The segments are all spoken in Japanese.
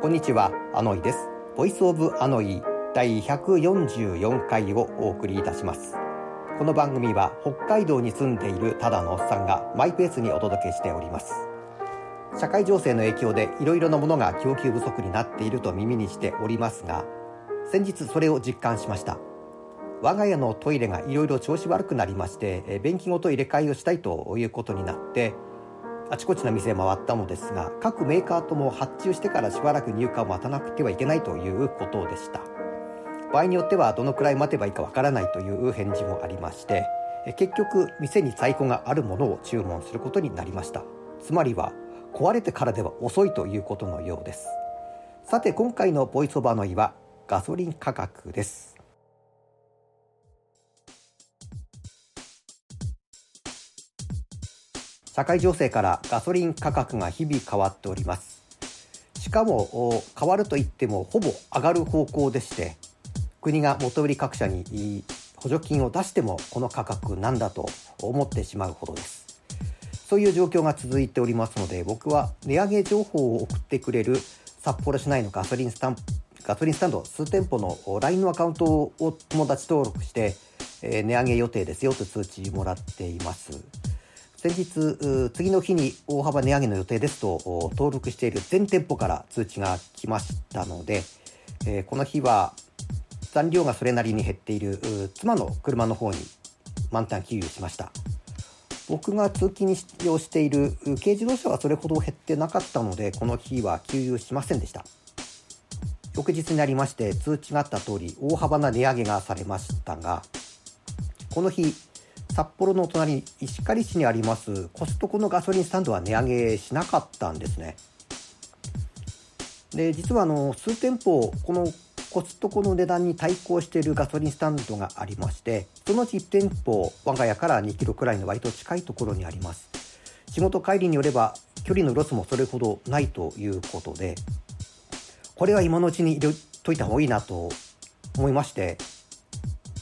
こんにちは、アノイです。 Voice of アノイ第144回をお送りいたします。この番組は北海道に住んでいるただのおっさんがマイペースにお届けしております。社会情勢の影響でいろいろなものが供給不足になっていると耳にしておりますが、先日それを実感しました。我が家のトイレがいろいろ調子悪くなりまして、便器ごと入れ替えをしたいということになって、あちこちの店回ったのですが各メーカーとも発注してからしばらく入荷を待たなくてはいけないということでした。場合によってはどのくらい待てばいいかわからないという返事もありまして結局店に在庫があるものを注文することになりました。つまりは壊れてからでは遅いということのようです。さて今回のボイスオバのイはガソリン価格です。社会情勢からガソリン価格が日々変わっております。しかも変わるといってもほぼ上がる方向でして国が元売り各社に補助金を出してもこの価格なんだと思ってしまうほどです。そういう状況が続いておりますので僕は値上げ情報を送ってくれる札幌市内のガソリンスタンガソリンスタンド数店舗の LINE のアカウントを友達登録して、え値上げ予定ですよと通知もらっています。先日次の日に大幅値上げの予定ですと登録している全店舗から通知が来ましたので、えー、この日は残量がそれなりに減っている妻の車の方に満タン給油しました。僕が通勤に使用している軽自動車はそれほど減ってなかったのでこの日は給油しませんでした。翌日になりまして通知があった通り大幅な値上げがされましたがこの日札幌の隣石狩市にありますコストコのガソリンスタンドは値上げしなかったんですね。で実はあの数店舗このコストコの値段に対抗しているガソリンスタンドがありましてそのうち1店舗我が家から2キロくらいの割と近いところにあります。仕事帰りによれば距離のロスもそれほどないということでこれは今のうちに入れといた方がいいなと思いまして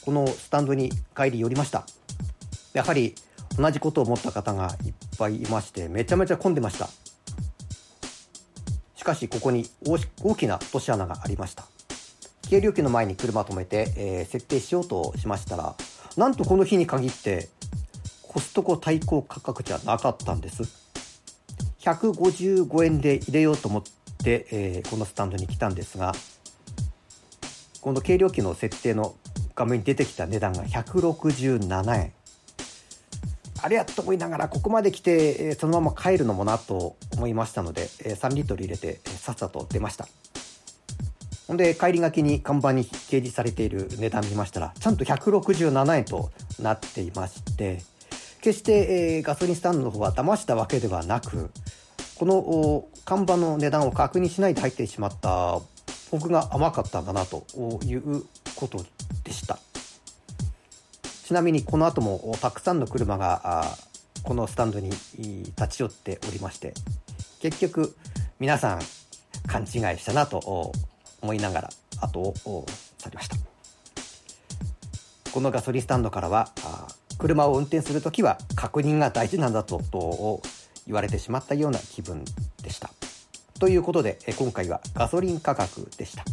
このスタンドに帰り寄りました。やはり同じことを思った方がいっぱいいましてめちゃめちゃ混んでました。しかしここに大きな落とし穴がありました。軽料金の前に車を止めて、えー、設定しようとしましたらなんとこの日に限ってコストコ対抗価格じゃなかったんです。155円で入れようと思って、えー、このスタンドに来たんですがこの軽料金の設定の画面に出てきた値段が167円。あれやと思いながらここまで来てそのまま帰るのもなと思いましたので3リットル入れてさっさと出ましたほんで帰りがけに看板に掲示されている値段見ましたらちゃんと167円となっていまして決して、えガソリンスタンドの方は騙したわけではなくこの看板の値段を確認しないで入ってしまった僕が甘かったんだなということでした。ちなみにこの後もたくさんの車がこのスタンドに立ち寄っておりまして結局皆さん勘違いしたなと思いながら後を去りました。このガソリンスタンドからは車を運転する時は確認が大事なんだとと言われてしまったような気分でした。ということで今回はガソリン価格でした。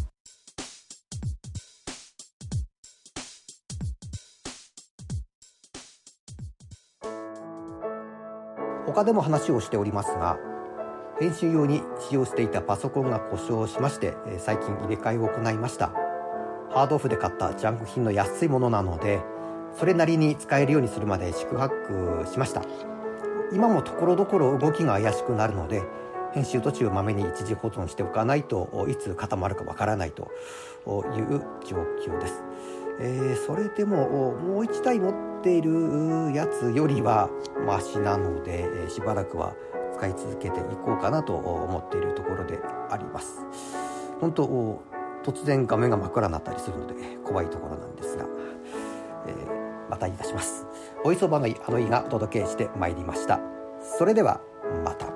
他でも話をしておりますが編集用に使用していたパソコンが故障しまして最近入れ替えを行いました。ハードオフで買ったジャンク品の安いものなのでそれなりに使えるようにするまで四苦八苦しました。今もところどころ動きが怪しくなるので編集途中まめに一時保存しておかないといつ固まるかわからないという状況です。えー、それでももう1台持っているやつよりはマシなので、えー、しばらくは使い続けていこうかなと思っているところであります。本当突然画面が真っ暗になったりするので怖いところなんですが、えー、またい出します。おいそばのあのいがお届けしてまいりました。それではまた。